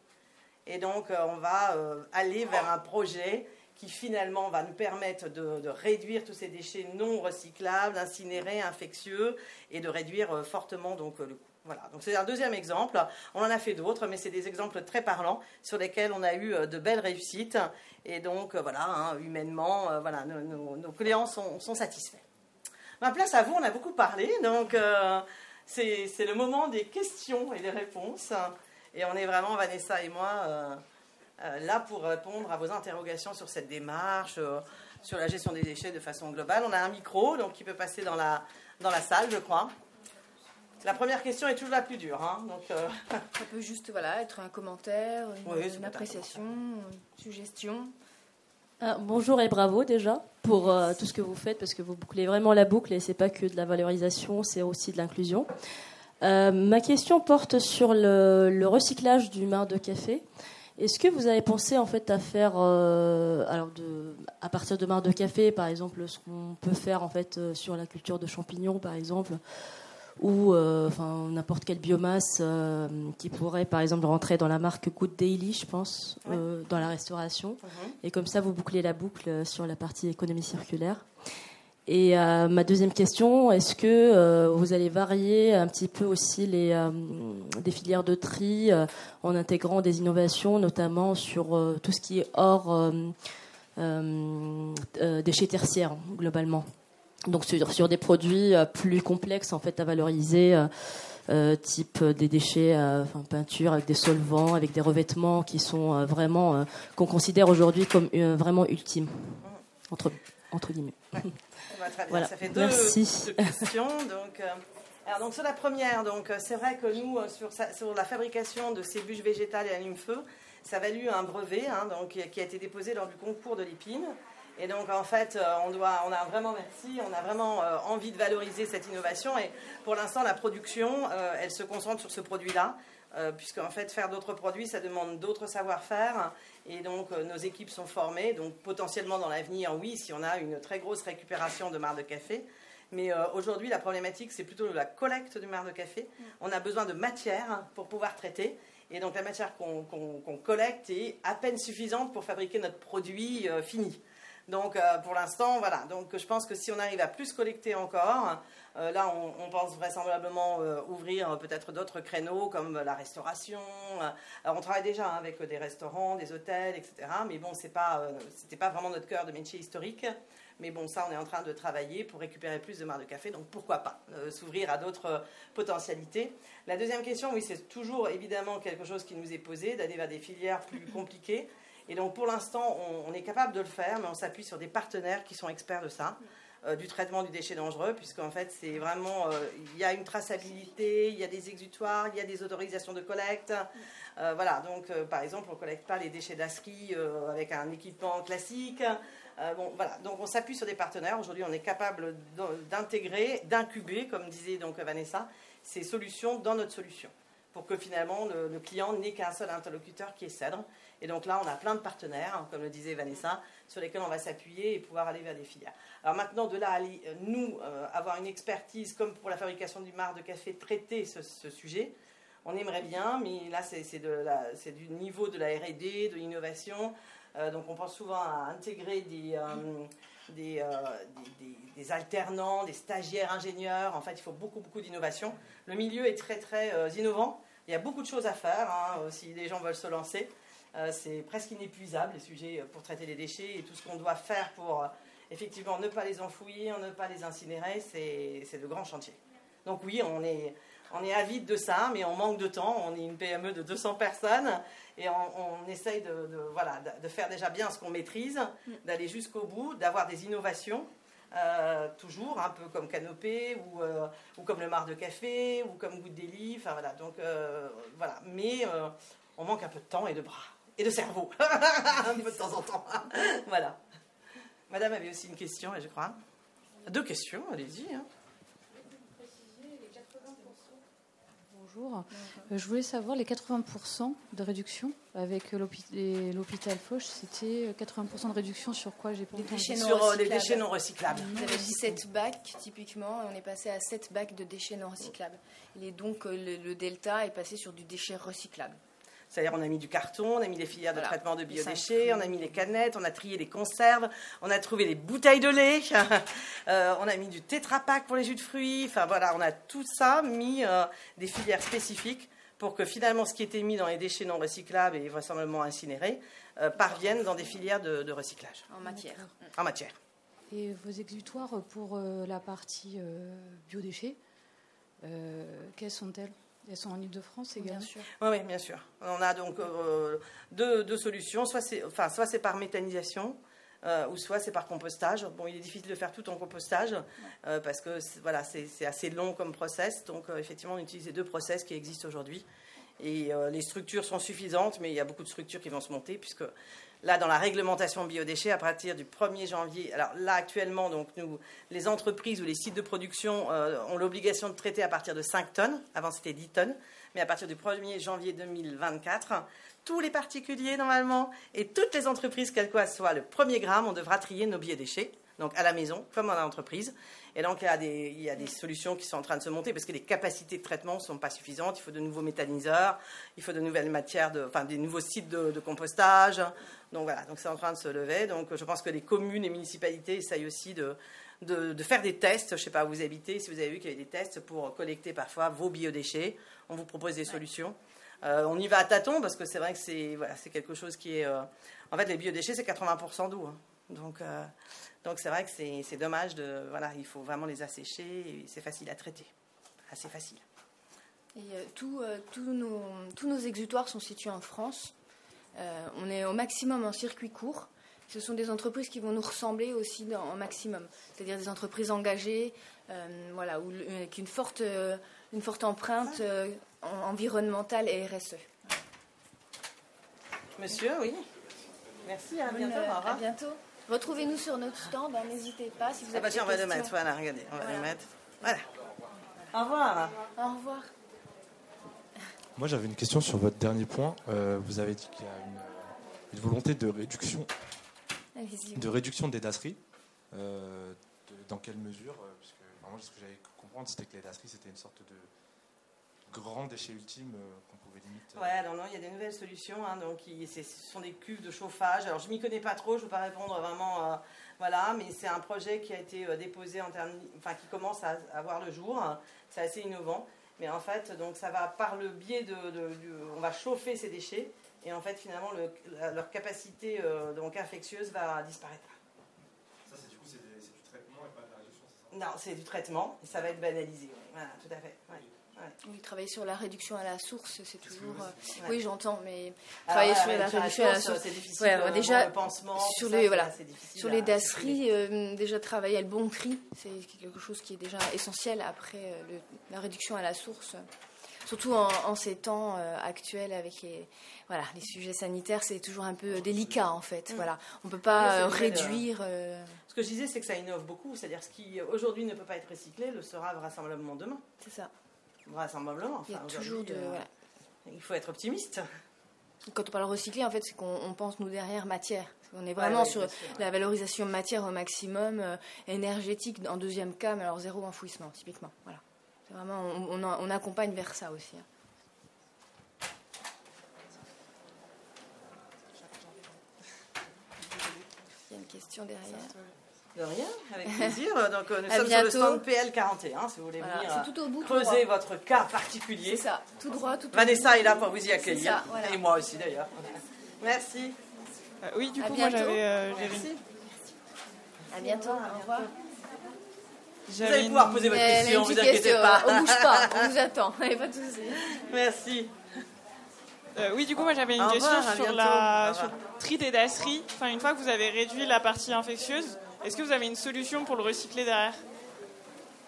Et donc euh, on va euh, aller vers un projet qui finalement va nous permettre de, réduire tous ces déchets non recyclables, incinérés, infectieux, et de réduire fortement donc le coût. Voilà, donc c'est un deuxième exemple. On en a fait d'autres, mais c'est des exemples très parlants sur lesquels on a eu euh, de belles réussites. Et donc, euh, voilà, hein, humainement, euh, voilà, nos, clients sont, satisfaits. Ma place à vous, on a beaucoup parlé, donc c'est le moment des questions et des réponses. Et on est vraiment, Vanessa et moi, là pour répondre à vos interrogations sur cette démarche, sur la gestion des déchets de façon globale. On a un micro, donc qui peut passer dans la, dans la salle, je crois. La première question est toujours la plus dure. Hein, donc, euh. Ça peut juste voilà, être un commentaire, une, appréciation, une suggestion. Ah, bonjour et bravo déjà pour euh, tout ce que vous faites parce que vous bouclez vraiment la boucle et c'est pas que de la valorisation, c'est aussi de l'inclusion. Euh, ma question porte sur le, recyclage du marc de café. Est-ce que vous avez pensé en fait à faire, alors de, à partir de marc de café, par exemple, ce qu'on peut faire en fait sur la culture de champignons, par exemple, ou euh, enfin n'importe quelle biomasse euh, qui pourrait par exemple rentrer dans la marque Good Daily, je pense, euh, dans la restauration. Mhm. Et comme ça, vous bouclez la boucle sur la partie économie circulaire. Et ma deuxième question, est-ce que vous allez varier un petit peu aussi les des filières de tri en intégrant des innovations, notamment sur tout ce qui est hors déchets tertiaires globalement? Donc sur, des produits euh, plus complexes en fait à valoriser, euh, euh, type des déchets, enfin peinture avec des solvants, avec des revêtements qui sont vraiment qu'on considère aujourd'hui comme vraiment ultimes. Entre entre guillemets. Voilà. Ça fait deux, Merci. questions. Donc, alors donc sur la première, donc c'est vrai que nous sur, sur, la fabrication de ces bûches végétales et allume-feu, ça a valu un brevet hein, donc, qui a été déposé lors du concours de l'épine. Et donc, en fait, euh, on, doit, on a vraiment merci, on a vraiment euh, envie de valoriser cette innovation. Et pour l'instant, la production, euh, elle se concentre sur ce produit-là, puisque en fait, faire d'autres produits, ça demande d'autres savoir-faire. Et donc, nos équipes sont formées. Donc, potentiellement, dans l'avenir, oui, si on a une très grosse récupération de marc de café. Mais aujourd'hui, la problématique, c'est plutôt la collecte du marc de café. On a besoin de matière pour pouvoir traiter. Et donc, la matière qu'on collecte est à peine suffisante pour fabriquer notre produit fini. Donc euh, pour l'instant, voilà. Donc je pense que si on arrive à plus collecter encore, euh, là on, pense vraisemblablement euh, ouvrir peut-être d'autres créneaux comme la restauration. on travaille déjà hein, avec des restaurants, des hôtels, etc. Mais bon, c'est pas, c'était pas vraiment notre cœur de métier historique. Mais bon, ça, on est en train de travailler pour récupérer plus de marre de café. Donc pourquoi pas s'ouvrir à d'autres potentialités. La deuxième question, oui, c'est toujours évidemment quelque chose qui nous est posé, d'aller vers des filières plus compliquées. Et donc pour l'instant, on, est capable de le faire, mais on s'appuie sur des partenaires qui sont experts de ça. Euh, du traitement du déchet dangereux, puisqu'en fait, c'est vraiment, euh, il y a une traçabilité, il y a des exutoires, il y a des autorisations de collecte. Euh, voilà, donc par exemple, on ne collecte pas les déchets d'ASCII avec un équipement classique. bon, voilà, donc on s'appuie sur des partenaires. Aujourd'hui, on est capable d'intégrer, d'incuber, comme disait donc Vanessa, ces solutions dans notre solution, pour que finalement le, client n'ait qu'un seul interlocuteur qui est Cèdre. Et donc là, on a plein de partenaires, hein, comme le disait Vanessa, sur lesquels on va s'appuyer et pouvoir aller vers des filières. Alors maintenant, de là à euh, nous euh, avoir une expertise comme pour la fabrication du marc de café, traiter ce, sujet, on aimerait bien, mais là, c'est du niveau de la RD, de l'innovation. donc, on pense souvent à intégrer des, alternants, des stagiaires ingénieurs. En fait, il faut beaucoup, beaucoup d'innovation. Le milieu est très, très innovant. Il y a beaucoup de choses à faire hein, si les gens veulent se lancer. C'est presque inépuisable, les sujets pour traiter les déchets et tout ce qu'on doit faire pour effectivement, ne pas les enfouir, ne pas les incinérer, c'est de grands chantiers. Donc oui, on est, on est avide de ça, mais on manque de temps. On est une PME de 200 personnes et on, essaye de, voilà, de faire déjà bien ce qu'on maîtrise, d'aller jusqu'au bout, d'avoir des innovations. Euh, toujours, un peu comme Canopée ou, euh, ou comme le Mar de Café ou comme Goutte Enfin voilà, donc euh, voilà. Mais on manque un peu de temps et de bras et de cerveau, un peu de temps en temps. voilà. Madame avait aussi une question, je crois. Deux questions, allez-y. Hein. Bonjour. Euh, je voulais savoir les 80% de réduction avec l'hôpital Foch, c'était 80% de réduction sur quoi j'ai pas déchets Sur euh, les déchets non recyclables. Vous avez dit 7 bacs typiquement, et on est passé à 7 bacs de déchets non recyclables. Et donc euh, le delta est passé sur du déchet recyclable. C'est-à-dire, on a mis du carton, on a mis les filières de traitement de biodéchets, on a mis les canettes, on a trié les conserves, on a trouvé les bouteilles de lait, euh, on a mis du tétrapac pour les jus de fruits. Enfin, voilà, on a tout ça mis euh, des filières spécifiques pour que finalement ce qui était mis dans les déchets non recyclables et vraisemblablement incinérés euh, parviennent dans des filières de, recyclage. En matière. En matière. Et vos exutoires pour la partie biodéchets, quelles sont-elles? Elles sont en Ile-de-France également bien sûr. Oui, bien sûr. On a donc euh, deux, solutions. Soit c'est enfin, soit par méthanisation, euh, ou soit c'est par compostage. Bon, il est difficile de faire tout en compostage euh, parce que voilà, c'est assez long comme process. Donc effectivement, on utilise les deux process qui existent aujourd'hui. Et les structures sont suffisantes, mais il y a beaucoup de structures qui vont se monter puisque là, dans la réglementation biodéchets, à partir du 1er janvier, alors là, actuellement, donc, nous, les entreprises ou les sites de production euh, ont l'obligation de traiter à partir de 5 tonnes. Avant, c'était 10 tonnes. Mais à partir du 1er janvier 2024, tous les particuliers, normalement, et toutes les entreprises, quelles que soient le premier gramme, on devra trier nos biodéchets donc à la maison comme en entreprise. Et donc il y, a des, il y, a des, solutions qui sont en train de se monter parce que les capacités de traitement ne sont pas suffisantes. Il faut de nouveaux méthaniseurs, il faut de nouvelles matières, de, enfin des nouveaux sites de, compostage. Donc voilà, donc c'est en train de se lever. Donc je pense que les communes et municipalités essayent aussi de, de, faire des tests. Je ne sais pas où vous habitez, si vous avez vu qu'il y avait des tests pour collecter parfois vos biodéchets. On vous propose des solutions. Euh, on y va à tâtons parce que c'est vrai que c'est voilà, quelque chose qui est. Euh, en fait, les biodéchets, c'est 80% d'eau. Hein. Donc, euh, donc c'est vrai que c'est dommage de voilà, il faut vraiment les assécher et c'est facile à traiter, assez facile. Et euh, euh, tous nos, tous nos exutoires sont situés en France. Euh, on est au maximum en circuit court. Ce sont des entreprises qui vont nous ressembler aussi dans, maximum, c'est-à-dire des entreprises engagées, voilà, ou, avec une forte, une forte empreinte environnementale et RSE. Monsieur, oui. Merci, à bientôt. À bientôt. Retrouvez-nous sur notre stand, hein, n'hésitez pas si vous ah avez bah on va le mettre, voilà, regardez, on va le mettre. Voilà. Au revoir. Au revoir. Moi, j'avais une question sur votre dernier point. Euh, vous avez dit qu'il y a une, volonté de réduction, de réduction des dasseries. Euh, dans quelle mesure euh, Parce que vraiment, ce que j'avais comprendre, c'était que les dasseries, c'était une sorte de grand déchet ultime euh, qu'on pouvait limite. Euh, ouais, non, non, il y a des nouvelles solutions. Hein, donc, ce sont des cuves de chauffage. Alors, je m'y connais pas trop, je ne veux pas répondre vraiment. Euh, voilà, mais c'est un projet qui a été déposé en termes, enfin, qui commence à, avoir le jour. C'est assez innovant. Mais en fait, donc, ça va par le biais de, on va chauffer ces déchets et en fait, finalement, leur capacité donc infectieuse va disparaître. Ça, c'est du coup, c'est du traitement et pas de la réduction, c'est ça? Non, c'est du traitement et ça va être banalisé. Voilà, tout à fait. Oui, travailler sur la réduction à la source, c'est toujours. Euh, oui, j'entends, mais travailler sur la réduction à la source, c'est difficile. Ouais, déjà, sur les voilà, sur les dasseries, euh, déjà travailler à le bon cri, c'est quelque chose qui est déjà essentiel après euh, la réduction à la source. Surtout en, ces temps actuels avec les, voilà, les sujets sanitaires, c'est toujours un peu délicat en fait. Mm. Voilà, on peut pas réduire. Ce que je disais, c'est que ça innove beaucoup. C'est-à-dire ce qui aujourd'hui ne peut pas être recyclé le sera vraisemblablement demain. C'est ça. Vraisemblablement. Enfin, euh, il faut être optimiste. Quand on parle recycler, en fait, c'est qu'on pense, nous, derrière matière. On est vraiment sur la valorisation matière au maximum, euh, énergétique en deuxième cas, mais alors zéro enfouissement, typiquement. Voilà. Vraiment, on, accompagne vers ça aussi. Hein. Il y a une question derrière. De rien, avec plaisir. Donc, nous sommes sur le stand PL41, si vous voulez venir tout au bout, creuser votre cas particulier. C'est ça, tout droit, tout Vanessa est là pour vous y accueillir. Et moi aussi, d'ailleurs. Merci. oui, du coup, moi, j'avais... Merci. À bientôt, au revoir. Vous allez pouvoir poser votre question, ne vous inquiétez pas. On bouge pas, on vous attend, pas de souci. Merci. Euh, oui, du coup, moi j'avais une question sur, la, sur le tri des dasseries. Enfin, une fois que vous avez réduit la partie infectieuse, est-ce que vous avez une solution pour le recycler derrière?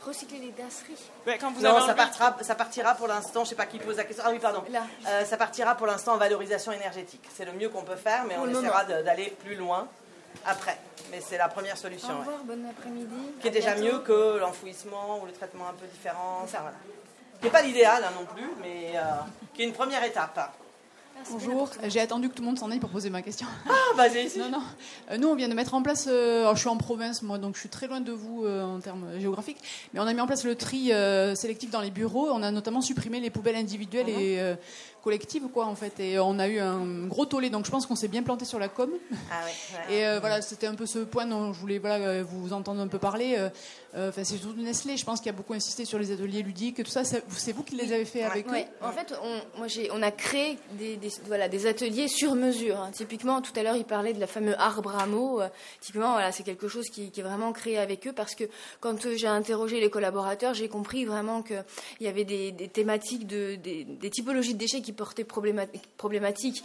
Recycler les dasseries ouais, quand vous Non, avez ça, partira, ça partira pour l'instant, je ne sais pas qui pose la question. Ah oui, pardon. Euh, ça partira pour l'instant en valorisation énergétique. C'est le mieux qu'on peut faire, mais on essaiera d'aller plus loin après. Mais c'est la première solution. Au revoir, bon après-midi. Qui est déjà mieux que l'enfouissement ou le traitement un peu différent. Ça, voilà. Qui n'est pas l'idéal hein, non plus, mais euh, qui est une première étape. Bonjour, j'ai attendu que tout le monde s'en aille pour poser ma question. Ah, vas-y ici. Non, non. Euh, nous, on vient de mettre en place. Euh, alors, je suis en province, moi, donc je suis très loin de vous en termes géographiques. Mais on a mis en place le tri sélectif dans les bureaux. On a notamment supprimé les poubelles individuelles et collective, quoi, en fait. Et on a eu un gros tollé, donc je pense qu'on s'est bien planté sur la com. Ah et euh, voilà, c'était un peu ce point dont je voulais voilà, vous entendre un peu parler. Euh, euh, enfin, c'est surtout Nestlé, je pense, qui a beaucoup insisté sur les ateliers ludiques, tout ça. C'est vous qui les avez fait avec eux? En fait, on, moi, on a créé des, voilà, des ateliers sur mesure. Hein. Typiquement, tout à l'heure, il parlait de la fameuse arbre à mots. typiquement, voilà, c'est quelque chose qui, est vraiment créé avec eux parce que quand j'ai interrogé les collaborateurs, j'ai compris vraiment qu'il y avait des, thématiques, de, des, des typologies de déchets qui portait problématique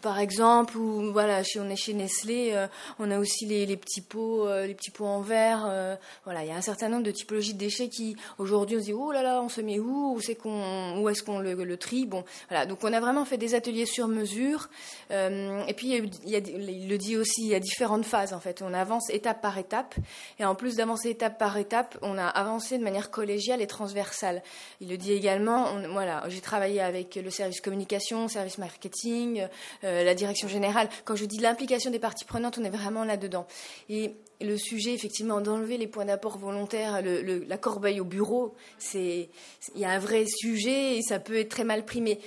par exemple, ou voilà, on est chez Nestlé, euh, on a aussi les, petits pots, euh, les petits pots en verre. Euh, voilà, il y a un certain nombre de typologies de déchets qui aujourd'hui on se dit oh là là, on se met où Où c'est qu'on, où est-ce qu'on le, le, trie Bon, voilà. Donc on a vraiment fait des ateliers sur mesure. et puis il, y a, il, le dit aussi, il y a différentes phases en fait. On avance étape par étape. Et en plus d'avancer étape par étape, on a avancé de manière collégiale et transversale. Il le dit également. voilà, j'ai travaillé avec le service communication, service marketing euh, la direction générale. Quand je dis l'implication des parties prenantes, on est vraiment là-dedans. Et le sujet, effectivement, d'enlever les points d'apport volontaires, la corbeille au bureau, c'est il y a un vrai sujet et ça peut être très mal primé.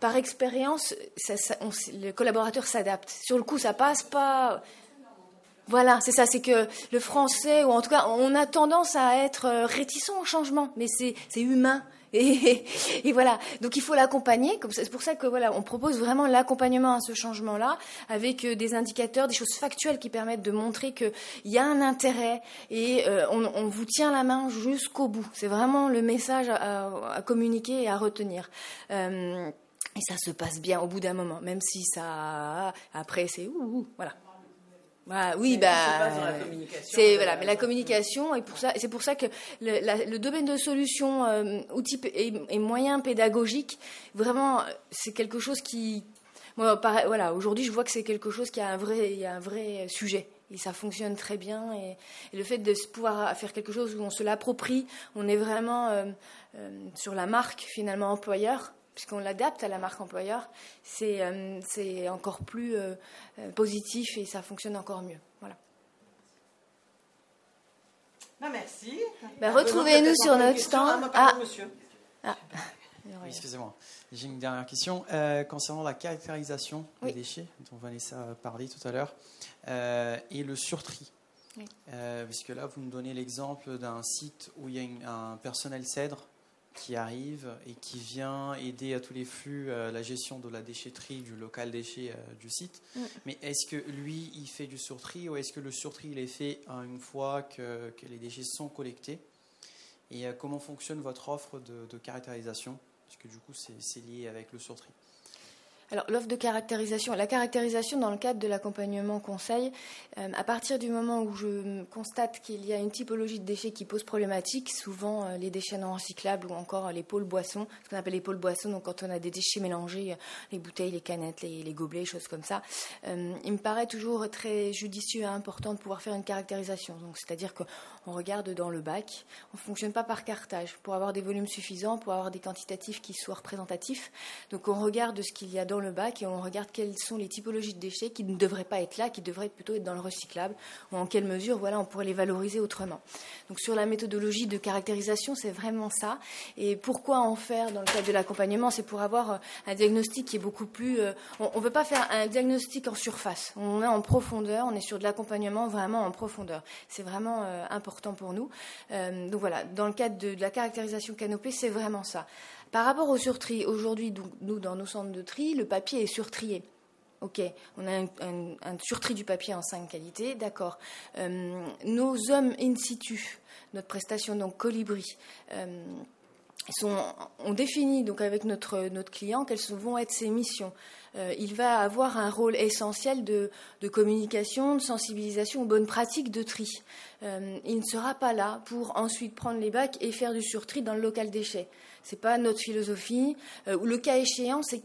Par expérience, le collaborateur s'adapte. Sur le coup, ça passe pas. Voilà, c'est ça, c'est que le français, ou en tout cas, on a tendance à être réticent au changement, mais c'est humain. Et, voilà. Donc il faut l'accompagner. C'est pour ça que voilà, on propose vraiment l'accompagnement à ce changement-là, avec euh, des indicateurs, des choses factuelles qui permettent de montrer qu'il y a un intérêt et euh, on, vous tient la main jusqu'au bout. C'est vraiment le message à, communiquer et à retenir. Euh, et ça se passe bien au bout d'un moment, même si ça après c'est ouh, voilà. Bah, oui, bah, c'est voilà, mais la communication et pour ça, c'est pour ça que le, domaine de solution, euh, outils et, moyens pédagogiques, vraiment, c'est quelque chose qui, moi, voilà, aujourd'hui, je vois que c'est quelque chose qui a un vrai, il y a un vrai sujet et ça fonctionne très bien et, le fait de pouvoir faire quelque chose où on se l'approprie, on est vraiment euh, euh, sur la marque finalement employeur puisqu'on l'adapte à la marque employeur, c'est euh, encore plus euh, euh, positif et ça fonctionne encore mieux. Voilà. Bah, merci. Bah, retrouvez-nous sur notre stand. Ah, monsieur. Ah. excusez-moi. J'ai une dernière question concernant la caractérisation des déchets dont Vanessa a parlé tout à l'heure et le surtri. puisque là, vous nous donnez l'exemple d'un site où il y a un personnel cèdre qui arrive et qui vient aider à tous les flux euh, la gestion de la déchetterie du local déchet euh, du site. Mm. Mais est-ce que lui, il fait du surtri ou est-ce que le surtri, il est fait une fois que, que les déchets sont collectés? Et euh, comment fonctionne votre offre de, de caractérisation? Parce que du coup, c'est lié avec le surtri. Alors l'offre de caractérisation, la caractérisation dans le cadre de l'accompagnement conseil, euh, à partir du moment où je constate qu'il y a une typologie de déchets qui pose problématique, souvent euh, les déchets non recyclables ou encore les pôles boissons, ce qu'on appelle les pôles boissons, donc quand on a des déchets mélangés, euh, les bouteilles, les canettes, les, gobelets, choses comme ça, il me paraît toujours très judicieux et important de pouvoir faire une caractérisation. Donc c'est-à-dire qu'on regarde dans le bac, on ne fonctionne pas par cartage pour avoir des volumes suffisants, pour avoir des quantitatifs qui soient représentatifs. Donc on regarde ce qu'il y a dans le le bac et on regarde quelles sont les typologies de déchets qui ne devraient pas être là, qui devraient plutôt être dans le recyclable, ou en quelle mesure voilà, on pourrait les valoriser autrement. Donc sur la méthodologie de caractérisation, c'est vraiment ça. Et pourquoi en faire dans le cadre de l'accompagnement? C'est pour avoir euh, un diagnostic qui est beaucoup plus... Euh, on ne veut pas faire un diagnostic en surface, on est en profondeur, on est sur de l'accompagnement vraiment en profondeur. C'est vraiment euh, important pour nous. donc voilà, dans le cadre de, de la caractérisation canopée, c'est vraiment ça. Par rapport au surtri, aujourd'hui, nous, dans nos centres de tri, le papier est surtrié. Ok, on a un, surtri du papier en cinq qualités, d'accord. Euh, nos hommes in situ, notre prestation donc Colibri, euh, sont, on définit donc avec notre, client quelles vont être ses missions. Euh, il va avoir un rôle essentiel de, de, communication, de sensibilisation aux bonnes pratiques de tri. il ne sera pas là pour ensuite prendre les bacs et faire du surtri dans le local déchet c'est pas notre philosophie. Euh, ou le cas échéant, c'est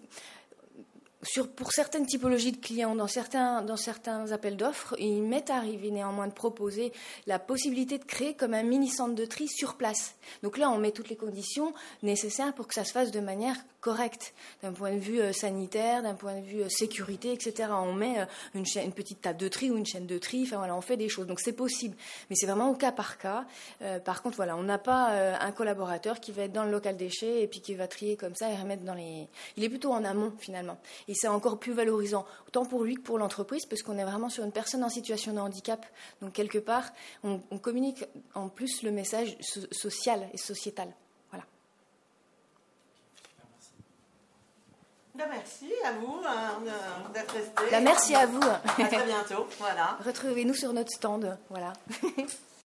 pour certaines typologies de clients, dans certains, dans certains appels d'offres, il m'est arrivé néanmoins de proposer la possibilité de créer comme un mini centre de tri sur place. Donc là, on met toutes les conditions nécessaires pour que ça se fasse de manière correcte, d'un point de vue euh, sanitaire, d'un point de vue euh, sécurité, etc. On met euh, une, petite table de tri ou une chaîne de tri, enfin voilà, on fait des choses. Donc c'est possible, mais c'est vraiment au cas par cas. par contre, voilà, on n'a pas un collaborateur qui va être dans le local déchet et puis qui va trier comme ça et remettre dans les. Il est plutôt en amont finalement. Et c'est encore plus valorisant, autant pour lui que pour l'entreprise, parce qu'on est vraiment sur une personne en situation de handicap. Donc, quelque part, on, communique en plus le message social et sociétal. Voilà. Ben, merci à vous hein, d'être resté. Ben, merci à vous. À très bientôt. Voilà. Retrouvez-nous sur notre stand. Voilà.